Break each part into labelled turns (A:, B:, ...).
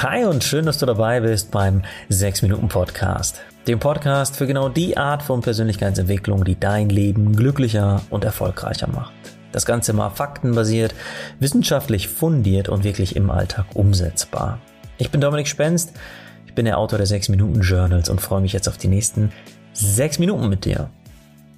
A: Hi und schön, dass du dabei bist beim 6 Minuten Podcast. Dem Podcast für genau die Art von Persönlichkeitsentwicklung, die dein Leben glücklicher und erfolgreicher macht. Das Ganze mal faktenbasiert, wissenschaftlich fundiert und wirklich im Alltag umsetzbar. Ich bin Dominik Spenst, ich bin der Autor der 6 Minuten Journals und freue mich jetzt auf die nächsten 6 Minuten mit dir.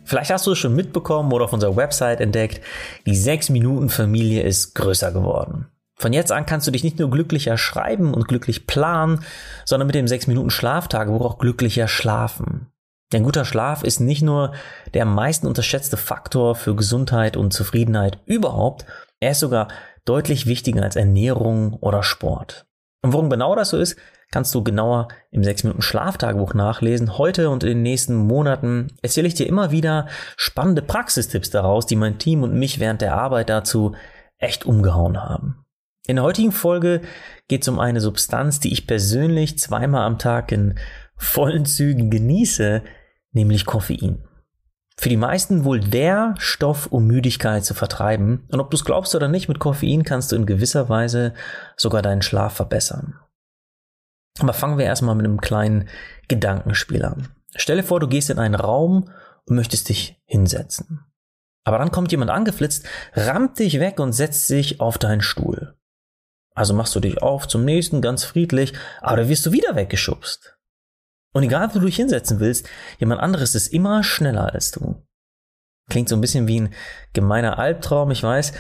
A: Vielleicht hast du es schon mitbekommen oder auf unserer Website entdeckt, die 6 Minuten Familie ist größer geworden. Von jetzt an kannst du dich nicht nur glücklicher schreiben und glücklich planen, sondern mit dem 6 Minuten Schlaftagebuch auch glücklicher schlafen. Denn guter Schlaf ist nicht nur der am meisten unterschätzte Faktor für Gesundheit und Zufriedenheit überhaupt, er ist sogar deutlich wichtiger als Ernährung oder Sport. Und warum genau das so ist, kannst du genauer im 6 Minuten Schlaftagebuch nachlesen. Heute und in den nächsten Monaten erzähle ich dir immer wieder spannende Praxistipps daraus, die mein Team und mich während der Arbeit dazu echt umgehauen haben. In der heutigen Folge geht es um eine Substanz, die ich persönlich zweimal am Tag in vollen Zügen genieße, nämlich Koffein. Für die meisten wohl der Stoff, um Müdigkeit zu vertreiben. Und ob du es glaubst oder nicht, mit Koffein kannst du in gewisser Weise sogar deinen Schlaf verbessern. Aber fangen wir erstmal mit einem kleinen Gedankenspiel an. Stelle vor, du gehst in einen Raum und möchtest dich hinsetzen. Aber dann kommt jemand angeflitzt, rammt dich weg und setzt sich auf deinen Stuhl. Also machst du dich auf zum nächsten ganz friedlich, aber da wirst du wieder weggeschubst. Und egal, wo du dich hinsetzen willst, jemand anderes ist immer schneller als du. Klingt so ein bisschen wie ein gemeiner Albtraum, ich weiß.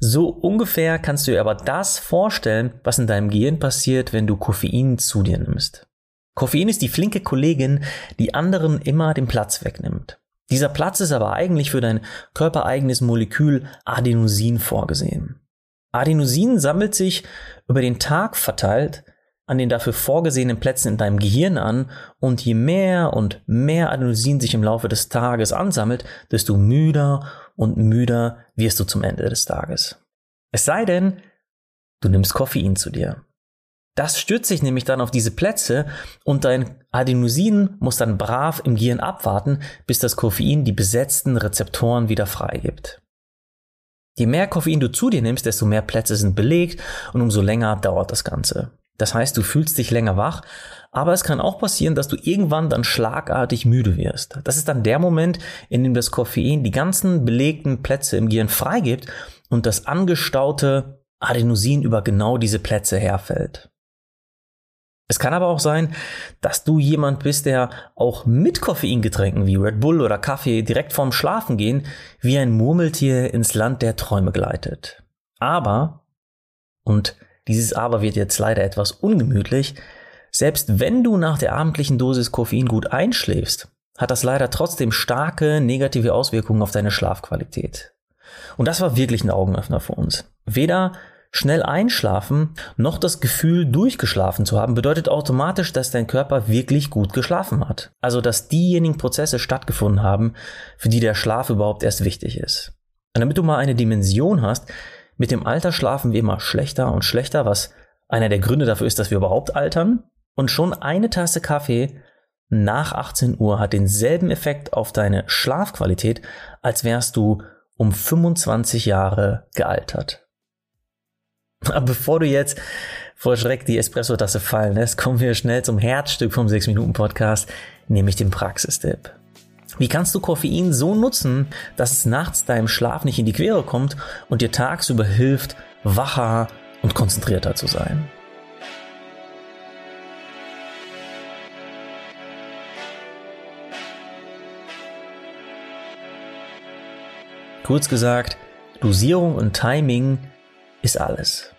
A: So ungefähr kannst du dir aber das vorstellen, was in deinem Gehirn passiert, wenn du Koffein zu dir nimmst. Koffein ist die flinke Kollegin, die anderen immer den Platz wegnimmt. Dieser Platz ist aber eigentlich für dein körpereigenes Molekül Adenosin vorgesehen. Adenosin sammelt sich über den Tag verteilt an den dafür vorgesehenen Plätzen in deinem Gehirn an und je mehr und mehr Adenosin sich im Laufe des Tages ansammelt, desto müder und müder wirst du zum Ende des Tages. Es sei denn, du nimmst Koffein zu dir. Das stürzt sich nämlich dann auf diese Plätze und dein Adenosin muss dann brav im Gehirn abwarten, bis das Koffein die besetzten Rezeptoren wieder freigibt. Je mehr Koffein du zu dir nimmst, desto mehr Plätze sind belegt und umso länger dauert das Ganze. Das heißt, du fühlst dich länger wach, aber es kann auch passieren, dass du irgendwann dann schlagartig müde wirst. Das ist dann der Moment, in dem das Koffein die ganzen belegten Plätze im Gehirn freigibt und das angestaute Adenosin über genau diese Plätze herfällt. Es kann aber auch sein, dass du jemand bist, der auch mit Koffeingetränken wie Red Bull oder Kaffee direkt vorm Schlafengehen wie ein Murmeltier ins Land der Träume gleitet. Aber, und dieses Aber wird jetzt leider etwas ungemütlich, selbst wenn du nach der abendlichen Dosis Koffein gut einschläfst, hat das leider trotzdem starke negative Auswirkungen auf deine Schlafqualität. Und das war wirklich ein Augenöffner für uns. Weder Schnell einschlafen, noch das Gefühl durchgeschlafen zu haben, bedeutet automatisch, dass dein Körper wirklich gut geschlafen hat. Also, dass diejenigen Prozesse stattgefunden haben, für die der Schlaf überhaupt erst wichtig ist. Und damit du mal eine Dimension hast, mit dem Alter schlafen wir immer schlechter und schlechter, was einer der Gründe dafür ist, dass wir überhaupt altern. Und schon eine Tasse Kaffee nach 18 Uhr hat denselben Effekt auf deine Schlafqualität, als wärst du um 25 Jahre gealtert. Aber bevor du jetzt vor Schreck die Espresso-Tasse fallen lässt, kommen wir schnell zum Herzstück vom 6-Minuten-Podcast, nämlich dem Praxistipp. Wie kannst du Koffein so nutzen, dass es nachts deinem Schlaf nicht in die Quere kommt und dir tagsüber hilft, wacher und konzentrierter zu sein? Kurz gesagt, Dosierung und Timing ist alles.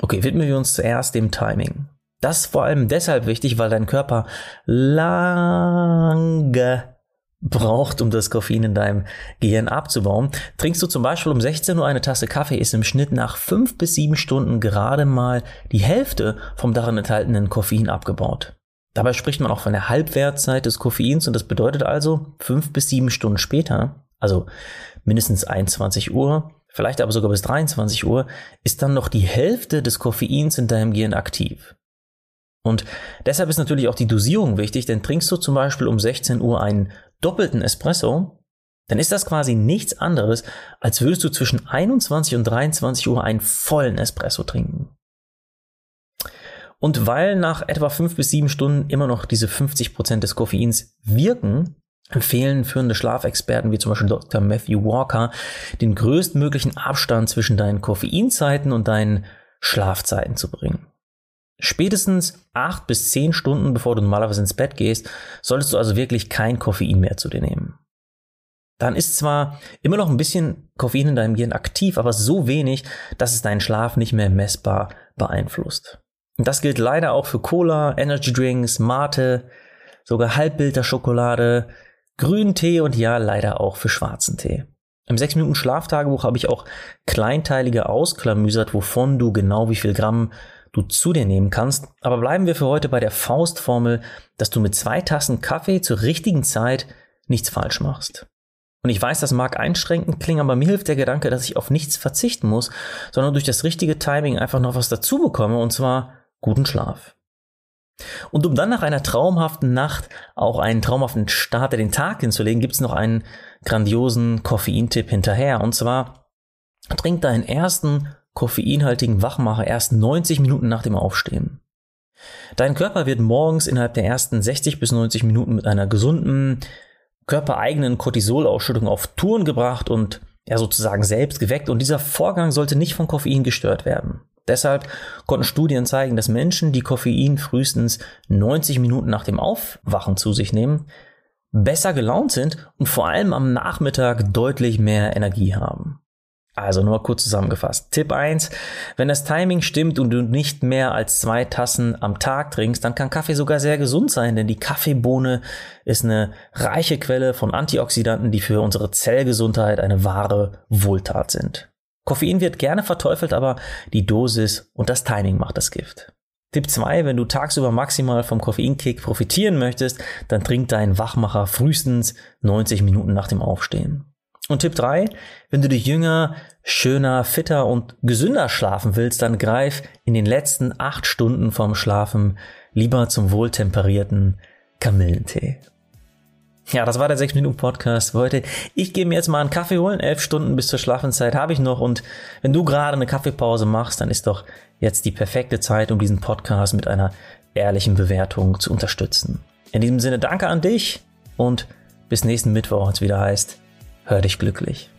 A: Okay, widmen wir uns zuerst dem Timing. Das ist vor allem deshalb wichtig, weil dein Körper lange braucht, um das Koffein in deinem Gehirn abzubauen. Trinkst du zum Beispiel um 16 Uhr eine Tasse Kaffee, ist im Schnitt nach fünf bis sieben Stunden gerade mal die Hälfte vom darin enthaltenen Koffein abgebaut. Dabei spricht man auch von der Halbwertzeit des Koffeins und das bedeutet also fünf bis sieben Stunden später, also mindestens 21 Uhr, vielleicht aber sogar bis 23 Uhr, ist dann noch die Hälfte des Koffeins in deinem Gehirn aktiv. Und deshalb ist natürlich auch die Dosierung wichtig, denn trinkst du zum Beispiel um 16 Uhr einen doppelten Espresso, dann ist das quasi nichts anderes, als würdest du zwischen 21 und 23 Uhr einen vollen Espresso trinken. Und weil nach etwa fünf bis sieben Stunden immer noch diese 50 Prozent des Koffeins wirken, empfehlen führende Schlafexperten wie zum Beispiel Dr. Matthew Walker den größtmöglichen Abstand zwischen deinen Koffeinzeiten und deinen Schlafzeiten zu bringen. Spätestens acht bis zehn Stunden bevor du normalerweise ins Bett gehst, solltest du also wirklich kein Koffein mehr zu dir nehmen. Dann ist zwar immer noch ein bisschen Koffein in deinem Gehirn aktiv, aber so wenig, dass es deinen Schlaf nicht mehr messbar beeinflusst. Und das gilt leider auch für Cola, Energy Drinks, Mate, sogar Halbbildter-Schokolade, grünen Tee und ja, leider auch für schwarzen Tee. Im 6 Minuten Schlaftagebuch habe ich auch kleinteilige ausklamüsert, wovon du genau wie viel Gramm du zu dir nehmen kannst. Aber bleiben wir für heute bei der Faustformel, dass du mit zwei Tassen Kaffee zur richtigen Zeit nichts falsch machst. Und ich weiß, das mag einschränkend klingen, aber mir hilft der Gedanke, dass ich auf nichts verzichten muss, sondern durch das richtige Timing einfach noch was dazu bekomme, und zwar guten Schlaf. Und um dann nach einer traumhaften Nacht auch einen traumhaften Start in den Tag hinzulegen, gibt es noch einen grandiosen Koffeintipp hinterher. Und zwar trink deinen ersten koffeinhaltigen Wachmacher erst 90 Minuten nach dem Aufstehen. Dein Körper wird morgens innerhalb der ersten 60 bis 90 Minuten mit einer gesunden, körpereigenen Cortisolausschüttung auf Touren gebracht und ja sozusagen selbst geweckt und dieser Vorgang sollte nicht von Koffein gestört werden. Deshalb konnten Studien zeigen, dass Menschen, die Koffein frühestens 90 Minuten nach dem Aufwachen zu sich nehmen, besser gelaunt sind und vor allem am Nachmittag deutlich mehr Energie haben. Also nur kurz zusammengefasst. Tipp 1. Wenn das Timing stimmt und du nicht mehr als zwei Tassen am Tag trinkst, dann kann Kaffee sogar sehr gesund sein, denn die Kaffeebohne ist eine reiche Quelle von Antioxidanten, die für unsere Zellgesundheit eine wahre Wohltat sind. Koffein wird gerne verteufelt, aber die Dosis und das Timing macht das Gift. Tipp 2, wenn du tagsüber maximal vom Koffeinkick profitieren möchtest, dann trink deinen Wachmacher frühestens 90 Minuten nach dem Aufstehen. Und Tipp 3, wenn du dich jünger, schöner, fitter und gesünder schlafen willst, dann greif in den letzten acht Stunden vorm Schlafen lieber zum wohltemperierten Kamillentee. Ja, das war der 6-Minuten-Podcast für heute. Ich gehe mir jetzt mal einen Kaffee holen. Elf Stunden bis zur Schlafenszeit habe ich noch. Und wenn du gerade eine Kaffeepause machst, dann ist doch jetzt die perfekte Zeit, um diesen Podcast mit einer ehrlichen Bewertung zu unterstützen. In diesem Sinne danke an dich und bis nächsten Mittwoch, wenn es wieder heißt, hör dich glücklich.